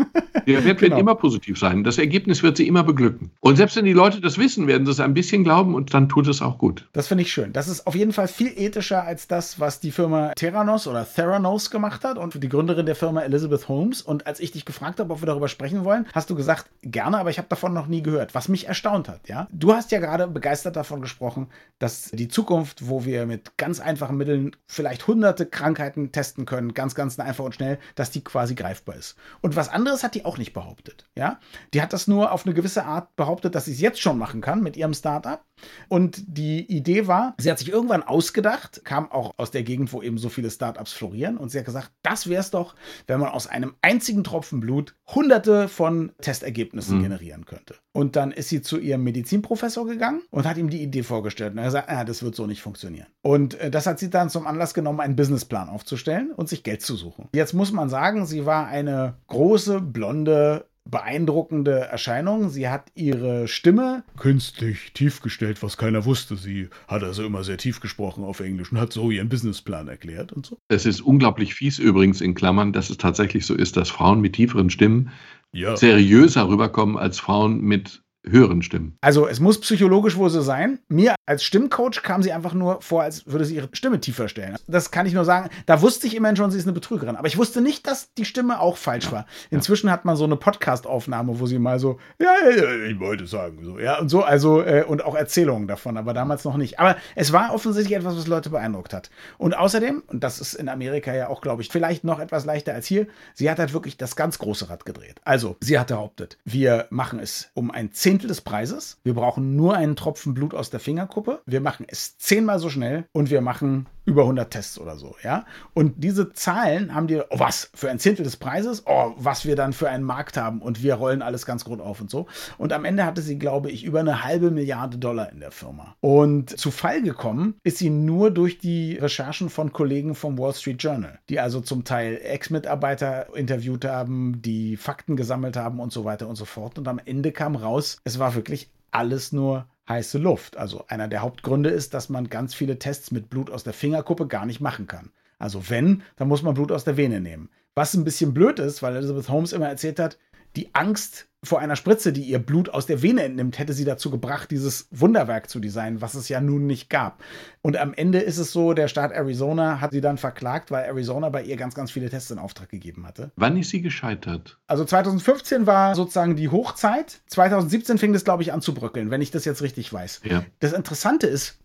Der Wert [laughs] genau. wird immer positiv sein. Das Ergebnis wird sie immer beglücken. Und selbst wenn die Leute das wissen, werden sie es ein bisschen glauben und dann tut es auch gut. Das finde ich schön. Das ist auf jeden Fall viel ethischer als das, was die Firma Theranos oder Theranos gemacht hat und die Gründerin der Firma Elizabeth Holmes. Und als ich dich gefragt habe, ob wir darüber sprechen wollen, hast du gesagt, gerne, aber ich habe davon noch nie gehört, was mich erstaunt hat. Ja? Du hast ja gerade begeistert davon gesprochen, dass die Zukunft, wo wir mit ganz einfachen Mitteln vielleicht hunderte Krankheiten testen können, ganz, ganz einfach und schnell, dass die quasi greifbar ist. Und was anderes hat die auch nicht behauptet. Ja? Die hat das nur auf eine gewisse Art behauptet, dass sie es jetzt schon machen kann mit ihrem Startup. Und die Idee war, sie hat sich irgendwann ausgedacht, kam auch aus der Gegend, wo eben so viele Startups florieren, und sie hat gesagt, das wäre es doch, wenn man aus einem einzigen Tropfen Blut hunderte von Testergebnissen mhm. generieren könnte. Und dann ist sie zu ihrem Medizinprofessor gegangen und hat ihm die Idee vorgestellt. Und er hat gesagt, ah, das wird so nicht funktionieren. Und äh, das hat sie dann zum Anlass genommen, einen Businessplan aufzustellen und sich Geld zu suchen. Jetzt muss man sagen, sie war eine große, blonde, beeindruckende Erscheinung. Sie hat ihre Stimme künstlich tief gestellt, was keiner wusste. Sie hat also immer sehr tief gesprochen auf Englisch und hat so ihren Businessplan erklärt und so. Es ist unglaublich fies übrigens in Klammern, dass es tatsächlich so ist, dass Frauen mit tieferen Stimmen ja. seriöser rüberkommen als Frauen mit höheren Stimmen. Also es muss psychologisch wohl so sein. Mir als Stimmcoach kam sie einfach nur vor, als würde sie ihre Stimme tiefer stellen. Das kann ich nur sagen. Da wusste ich immerhin schon, sie ist eine Betrügerin. Aber ich wusste nicht, dass die Stimme auch falsch war. Inzwischen ja. hat man so eine Podcast-Aufnahme, wo sie mal so, ja, ja, ich wollte sagen, so, ja, und so, also, äh, und auch Erzählungen davon, aber damals noch nicht. Aber es war offensichtlich etwas, was Leute beeindruckt hat. Und außerdem, und das ist in Amerika ja auch, glaube ich, vielleicht noch etwas leichter als hier, sie hat halt wirklich das ganz große Rad gedreht. Also, sie hat behauptet, wir machen es um ein Zehntel des Preises. Wir brauchen nur einen Tropfen Blut aus der Fingerkuppe. Wir machen es zehnmal so schnell und wir machen über 100 Tests oder so, ja. Und diese Zahlen haben die, oh, was, für ein Zehntel des Preises? Oh, was wir dann für einen Markt haben und wir rollen alles ganz gut auf und so. Und am Ende hatte sie, glaube ich, über eine halbe Milliarde Dollar in der Firma. Und zu Fall gekommen ist sie nur durch die Recherchen von Kollegen vom Wall Street Journal, die also zum Teil Ex-Mitarbeiter interviewt haben, die Fakten gesammelt haben und so weiter und so fort. Und am Ende kam raus, es war wirklich alles nur heiße Luft. Also einer der Hauptgründe ist, dass man ganz viele Tests mit Blut aus der Fingerkuppe gar nicht machen kann. Also wenn, dann muss man Blut aus der Vene nehmen. Was ein bisschen blöd ist, weil Elizabeth Holmes immer erzählt hat, die Angst vor einer Spritze, die ihr Blut aus der Vene entnimmt, hätte sie dazu gebracht, dieses Wunderwerk zu designen, was es ja nun nicht gab. Und am Ende ist es so, der Staat Arizona hat sie dann verklagt, weil Arizona bei ihr ganz, ganz viele Tests in Auftrag gegeben hatte. Wann ist sie gescheitert? Also 2015 war sozusagen die Hochzeit. 2017 fing das, glaube ich, an zu bröckeln, wenn ich das jetzt richtig weiß. Ja. Das Interessante ist,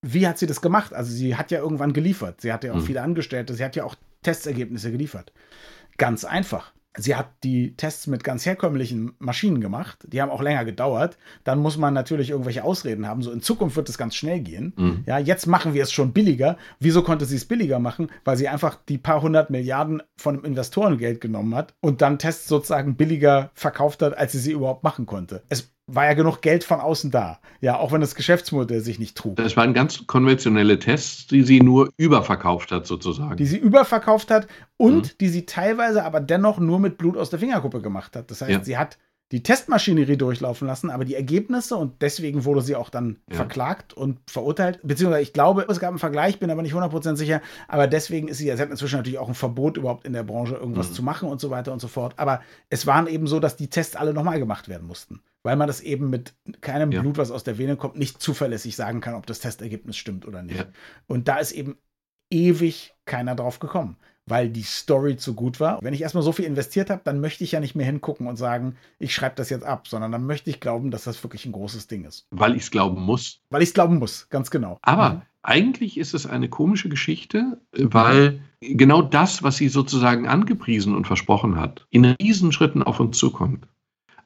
wie hat sie das gemacht? Also sie hat ja irgendwann geliefert. Sie hat ja auch mhm. viele Angestellte. Sie hat ja auch Testergebnisse geliefert. Ganz einfach. Sie hat die Tests mit ganz herkömmlichen Maschinen gemacht. Die haben auch länger gedauert. Dann muss man natürlich irgendwelche Ausreden haben. So in Zukunft wird es ganz schnell gehen. Mhm. Ja, jetzt machen wir es schon billiger. Wieso konnte sie es billiger machen? Weil sie einfach die paar hundert Milliarden von Investorengeld genommen hat und dann Tests sozusagen billiger verkauft hat, als sie sie überhaupt machen konnte. Es war ja genug Geld von außen da. Ja, auch wenn das Geschäftsmodell sich nicht trug. Das waren ganz konventionelle Tests, die sie nur überverkauft hat, sozusagen. Die sie überverkauft hat und mhm. die sie teilweise aber dennoch nur mit Blut aus der Fingerkuppe gemacht hat. Das heißt, ja. sie hat die Testmaschinerie durchlaufen lassen, aber die Ergebnisse und deswegen wurde sie auch dann ja. verklagt und verurteilt. Beziehungsweise ich glaube, es gab einen Vergleich, bin aber nicht 100% sicher, aber deswegen ist sie, sie hat inzwischen natürlich auch ein Verbot, überhaupt in der Branche irgendwas mhm. zu machen und so weiter und so fort. Aber es waren eben so, dass die Tests alle nochmal gemacht werden mussten weil man das eben mit keinem ja. Blut, was aus der Vene kommt, nicht zuverlässig sagen kann, ob das Testergebnis stimmt oder nicht. Ja. Und da ist eben ewig keiner drauf gekommen, weil die Story zu gut war. Wenn ich erstmal so viel investiert habe, dann möchte ich ja nicht mehr hingucken und sagen, ich schreibe das jetzt ab, sondern dann möchte ich glauben, dass das wirklich ein großes Ding ist. Weil ich es glauben muss. Weil ich es glauben muss, ganz genau. Aber mhm. eigentlich ist es eine komische Geschichte, weil genau das, was sie sozusagen angepriesen und versprochen hat, in Riesenschritten auf uns zukommt.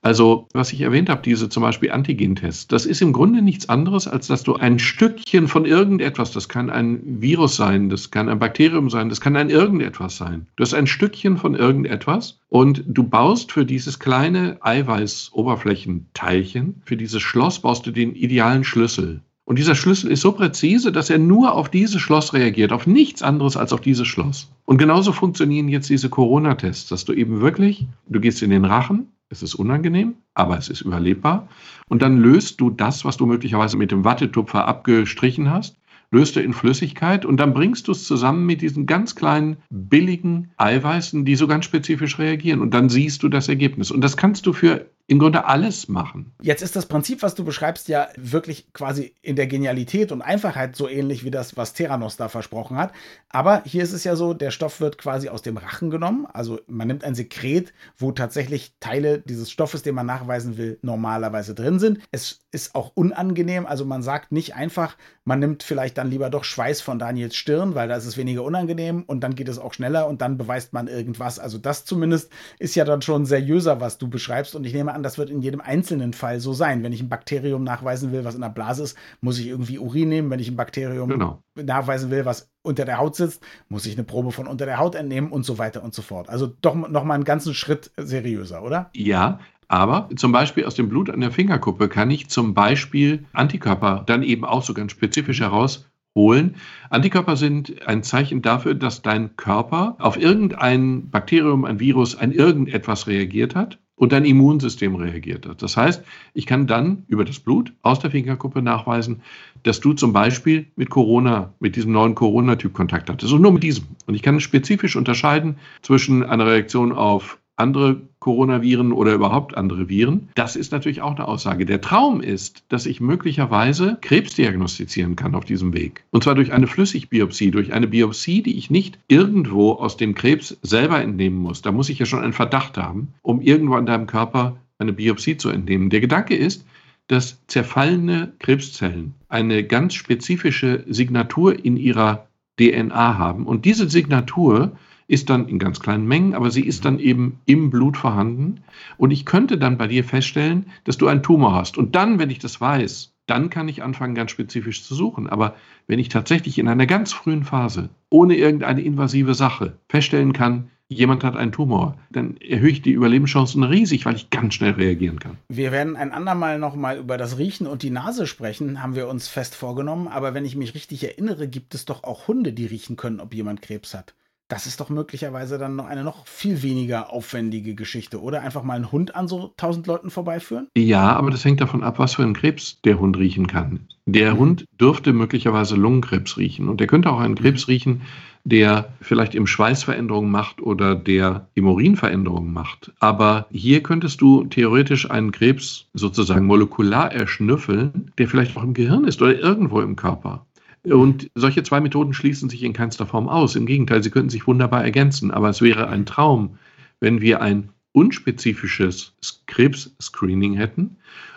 Also, was ich erwähnt habe, diese zum Beispiel Antigentests, das ist im Grunde nichts anderes, als dass du ein Stückchen von irgendetwas, das kann ein Virus sein, das kann ein Bakterium sein, das kann ein irgendetwas sein. Du hast ein Stückchen von irgendetwas und du baust für dieses kleine Eiweiß-Oberflächenteilchen, für dieses Schloss baust du den idealen Schlüssel. Und dieser Schlüssel ist so präzise, dass er nur auf dieses Schloss reagiert, auf nichts anderes als auf dieses Schloss. Und genauso funktionieren jetzt diese Corona-Tests, dass du eben wirklich, du gehst in den Rachen, es ist unangenehm, aber es ist überlebbar. Und dann löst du das, was du möglicherweise mit dem Wattetupfer abgestrichen hast, löst er in Flüssigkeit und dann bringst du es zusammen mit diesen ganz kleinen, billigen Eiweißen, die so ganz spezifisch reagieren. Und dann siehst du das Ergebnis. Und das kannst du für im Grunde alles machen. Jetzt ist das Prinzip, was du beschreibst, ja wirklich quasi in der Genialität und Einfachheit so ähnlich wie das, was Theranos da versprochen hat. Aber hier ist es ja so, der Stoff wird quasi aus dem Rachen genommen. Also man nimmt ein Sekret, wo tatsächlich Teile dieses Stoffes, den man nachweisen will, normalerweise drin sind. Es ist auch unangenehm. Also man sagt nicht einfach, man nimmt vielleicht dann lieber doch Schweiß von Daniels Stirn, weil da ist es weniger unangenehm und dann geht es auch schneller und dann beweist man irgendwas. Also das zumindest ist ja dann schon seriöser, was du beschreibst. Und ich nehme an, das wird in jedem einzelnen Fall so sein. Wenn ich ein Bakterium nachweisen will, was in der Blase ist, muss ich irgendwie Urin nehmen. Wenn ich ein Bakterium genau. nachweisen will, was unter der Haut sitzt, muss ich eine Probe von unter der Haut entnehmen und so weiter und so fort. Also doch noch mal einen ganzen Schritt seriöser, oder? Ja, aber zum Beispiel aus dem Blut an der Fingerkuppe kann ich zum Beispiel Antikörper dann eben auch so ganz spezifisch herausholen. Antikörper sind ein Zeichen dafür, dass dein Körper auf irgendein Bakterium, ein Virus, ein irgendetwas reagiert hat und dein Immunsystem reagiert. Das heißt, ich kann dann über das Blut aus der Fingerkuppe nachweisen, dass du zum Beispiel mit Corona, mit diesem neuen Corona-Typ Kontakt hattest und nur mit diesem. Und ich kann spezifisch unterscheiden zwischen einer Reaktion auf andere Coronaviren oder überhaupt andere Viren. Das ist natürlich auch eine Aussage. Der Traum ist, dass ich möglicherweise Krebs diagnostizieren kann auf diesem Weg. Und zwar durch eine Flüssigbiopsie, durch eine Biopsie, die ich nicht irgendwo aus dem Krebs selber entnehmen muss. Da muss ich ja schon einen Verdacht haben, um irgendwo an deinem Körper eine Biopsie zu entnehmen. Der Gedanke ist, dass zerfallene Krebszellen eine ganz spezifische Signatur in ihrer DNA haben. Und diese Signatur ist dann in ganz kleinen Mengen, aber sie ist dann eben im Blut vorhanden. Und ich könnte dann bei dir feststellen, dass du einen Tumor hast. Und dann, wenn ich das weiß, dann kann ich anfangen, ganz spezifisch zu suchen. Aber wenn ich tatsächlich in einer ganz frühen Phase, ohne irgendeine invasive Sache, feststellen kann, jemand hat einen Tumor, dann erhöhe ich die Überlebenschancen riesig, weil ich ganz schnell reagieren kann. Wir werden ein andermal nochmal über das Riechen und die Nase sprechen, haben wir uns fest vorgenommen. Aber wenn ich mich richtig erinnere, gibt es doch auch Hunde, die riechen können, ob jemand Krebs hat. Das ist doch möglicherweise dann noch eine noch viel weniger aufwendige Geschichte, oder? Einfach mal einen Hund an so tausend Leuten vorbeiführen? Ja, aber das hängt davon ab, was für einen Krebs der Hund riechen kann. Der mhm. Hund dürfte möglicherweise Lungenkrebs riechen und der könnte auch einen Krebs mhm. riechen, der vielleicht im Schweiß Veränderungen macht oder der im Urin Veränderungen macht. Aber hier könntest du theoretisch einen Krebs sozusagen molekular erschnüffeln, der vielleicht auch im Gehirn ist oder irgendwo im Körper. Und solche zwei Methoden schließen sich in keinster Form aus. Im Gegenteil, sie könnten sich wunderbar ergänzen. Aber es wäre ein Traum, wenn wir ein unspezifisches Krebs-Screening hätten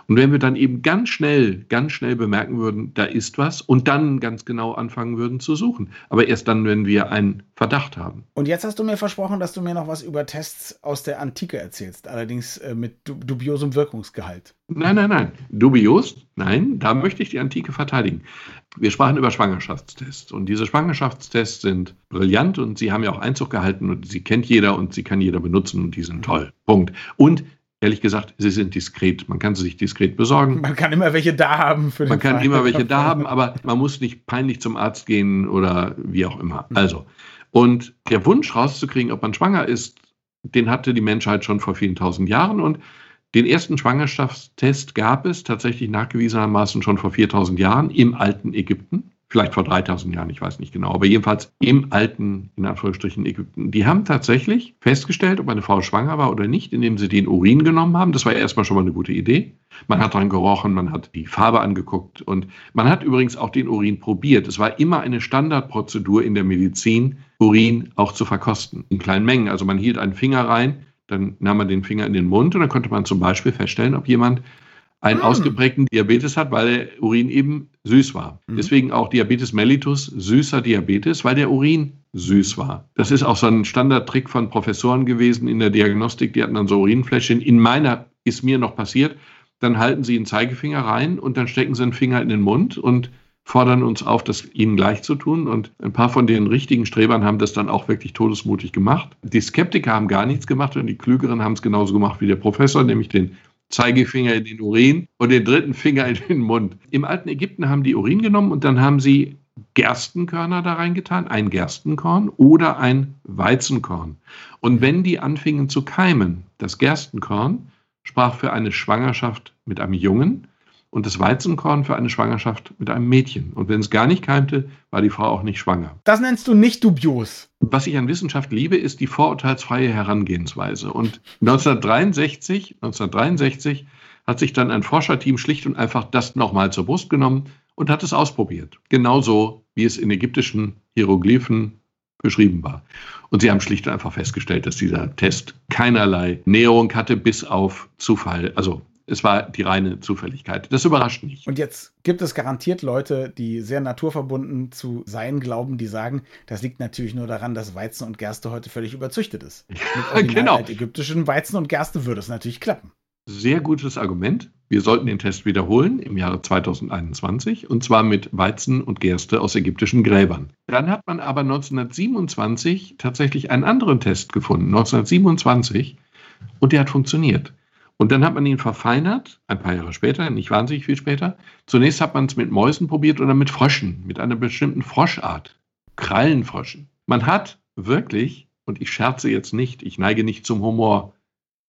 und wenn wir dann eben ganz schnell, ganz schnell bemerken würden, da ist was und dann ganz genau anfangen würden zu suchen. Aber erst dann, wenn wir einen Verdacht haben. Und jetzt hast du mir versprochen, dass du mir noch was über Tests aus der Antike erzählst, allerdings äh, mit dubiosem Wirkungsgehalt. Nein, nein, nein. Dubios? Nein, da möchte ich die Antike verteidigen. Wir sprachen über Schwangerschaftstests und diese Schwangerschaftstests sind brillant und sie haben ja auch Einzug gehalten und sie kennt jeder und sie kann jeder benutzen und die sind toll. Punkt. Und Ehrlich gesagt, sie sind diskret. Man kann sie sich diskret besorgen. Man kann immer welche da haben. Für den man kann Fall. immer welche da haben, aber man muss nicht peinlich zum Arzt gehen oder wie auch immer. Mhm. Also, und der Wunsch rauszukriegen, ob man schwanger ist, den hatte die Menschheit schon vor vielen tausend Jahren. Und den ersten Schwangerschaftstest gab es tatsächlich nachgewiesenermaßen schon vor 4000 Jahren im alten Ägypten vielleicht vor 3000 Jahren, ich weiß nicht genau, aber jedenfalls im alten, in Anführungsstrichen, Ägypten. Die haben tatsächlich festgestellt, ob eine Frau schwanger war oder nicht, indem sie den Urin genommen haben. Das war erstmal schon mal eine gute Idee. Man hat dran gerochen, man hat die Farbe angeguckt und man hat übrigens auch den Urin probiert. Es war immer eine Standardprozedur in der Medizin, Urin auch zu verkosten, in kleinen Mengen. Also man hielt einen Finger rein, dann nahm man den Finger in den Mund und dann konnte man zum Beispiel feststellen, ob jemand einen hm. ausgeprägten Diabetes hat, weil der Urin eben süß war. Mhm. Deswegen auch Diabetes mellitus, süßer Diabetes, weil der Urin süß war. Das ist auch so ein Standardtrick von Professoren gewesen in der Diagnostik. Die hatten dann so Urinfläschchen. In meiner ist mir noch passiert. Dann halten sie einen Zeigefinger rein und dann stecken sie einen Finger in den Mund und fordern uns auf, das ihnen gleich zu tun. Und ein paar von den richtigen Strebern haben das dann auch wirklich todesmutig gemacht. Die Skeptiker haben gar nichts gemacht und die Klügeren haben es genauso gemacht wie der Professor, nämlich den Zeigefinger in den Urin und den dritten Finger in den Mund. Im alten Ägypten haben die Urin genommen und dann haben sie Gerstenkörner da reingetan, ein Gerstenkorn oder ein Weizenkorn. Und wenn die anfingen zu keimen, das Gerstenkorn sprach für eine Schwangerschaft mit einem Jungen und das Weizenkorn für eine Schwangerschaft mit einem Mädchen. Und wenn es gar nicht keimte, war die Frau auch nicht schwanger. Das nennst du nicht dubios. Was ich an Wissenschaft liebe, ist die vorurteilsfreie Herangehensweise. Und 1963, 1963 hat sich dann ein Forscherteam schlicht und einfach das nochmal zur Brust genommen und hat es ausprobiert. Genauso, wie es in ägyptischen Hieroglyphen beschrieben war. Und sie haben schlicht und einfach festgestellt, dass dieser Test keinerlei Näherung hatte, bis auf Zufall. Also es war die reine Zufälligkeit. Das überrascht mich. Und jetzt gibt es garantiert Leute, die sehr naturverbunden zu sein glauben, die sagen, das liegt natürlich nur daran, dass Weizen und Gerste heute völlig überzüchtet ist. [laughs] Mit genau. ägyptischen Weizen und Gerste würde es natürlich klappen. Sehr gutes Argument. Wir sollten den Test wiederholen im Jahre 2021 und zwar mit Weizen und Gerste aus ägyptischen Gräbern. Dann hat man aber 1927 tatsächlich einen anderen Test gefunden, 1927, und der hat funktioniert. Und dann hat man ihn verfeinert, ein paar Jahre später, nicht wahnsinnig viel später. Zunächst hat man es mit Mäusen probiert oder mit Fröschen, mit einer bestimmten Froschart, Krallenfröschen. Man hat wirklich, und ich scherze jetzt nicht, ich neige nicht zum Humor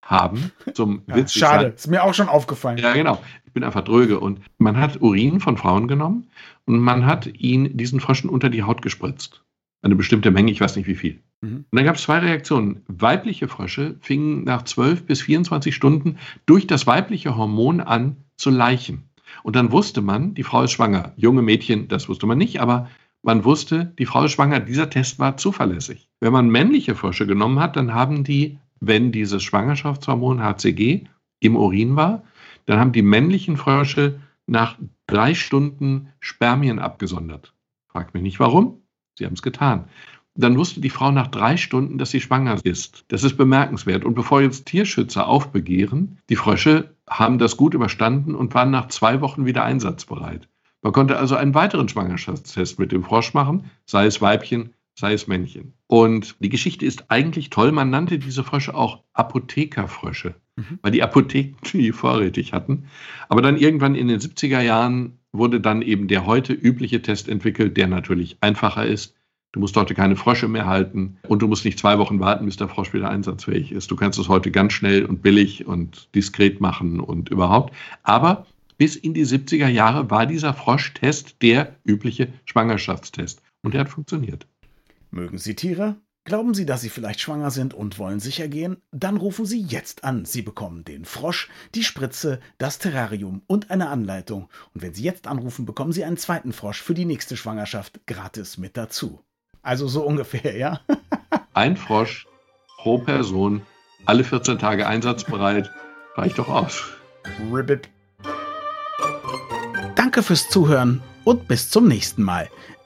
haben, zum ja, Witz. Schade, ist mir auch schon aufgefallen. Ja, genau. Ich bin einfach dröge. Und man hat Urin von Frauen genommen und man hat ihn diesen Fröschen unter die Haut gespritzt. Eine bestimmte Menge, ich weiß nicht wie viel. Mhm. Und dann gab es zwei Reaktionen. Weibliche Frösche fingen nach 12 bis 24 Stunden durch das weibliche Hormon an zu leichen. Und dann wusste man, die Frau ist schwanger. Junge Mädchen, das wusste man nicht, aber man wusste, die Frau ist schwanger. Dieser Test war zuverlässig. Wenn man männliche Frösche genommen hat, dann haben die, wenn dieses Schwangerschaftshormon HCG im Urin war, dann haben die männlichen Frösche nach drei Stunden Spermien abgesondert. Fragt mich nicht warum. Sie haben es getan dann wusste die Frau nach drei Stunden, dass sie schwanger ist. Das ist bemerkenswert. Und bevor jetzt Tierschützer aufbegehren, die Frösche haben das gut überstanden und waren nach zwei Wochen wieder einsatzbereit. Man konnte also einen weiteren Schwangerschaftstest mit dem Frosch machen, sei es Weibchen, sei es Männchen. Und die Geschichte ist eigentlich toll. Man nannte diese Frösche auch Apothekerfrösche, mhm. weil die Apotheken die vorrätig hatten. Aber dann irgendwann in den 70er Jahren wurde dann eben der heute übliche Test entwickelt, der natürlich einfacher ist, Du musst heute keine Frösche mehr halten und du musst nicht zwei Wochen warten, bis der Frosch wieder einsatzfähig ist. Du kannst es heute ganz schnell und billig und diskret machen und überhaupt. Aber bis in die 70er Jahre war dieser Froschtest der übliche Schwangerschaftstest. Und der hat funktioniert. Mögen Sie Tiere? Glauben Sie, dass Sie vielleicht schwanger sind und wollen sicher gehen? Dann rufen Sie jetzt an. Sie bekommen den Frosch, die Spritze, das Terrarium und eine Anleitung. Und wenn Sie jetzt anrufen, bekommen Sie einen zweiten Frosch für die nächste Schwangerschaft gratis mit dazu. Also so [laughs] ungefähr, ja. Ein Frosch pro Person, alle 14 Tage einsatzbereit, reicht doch aus. Ribbit. Danke fürs Zuhören und bis zum nächsten Mal.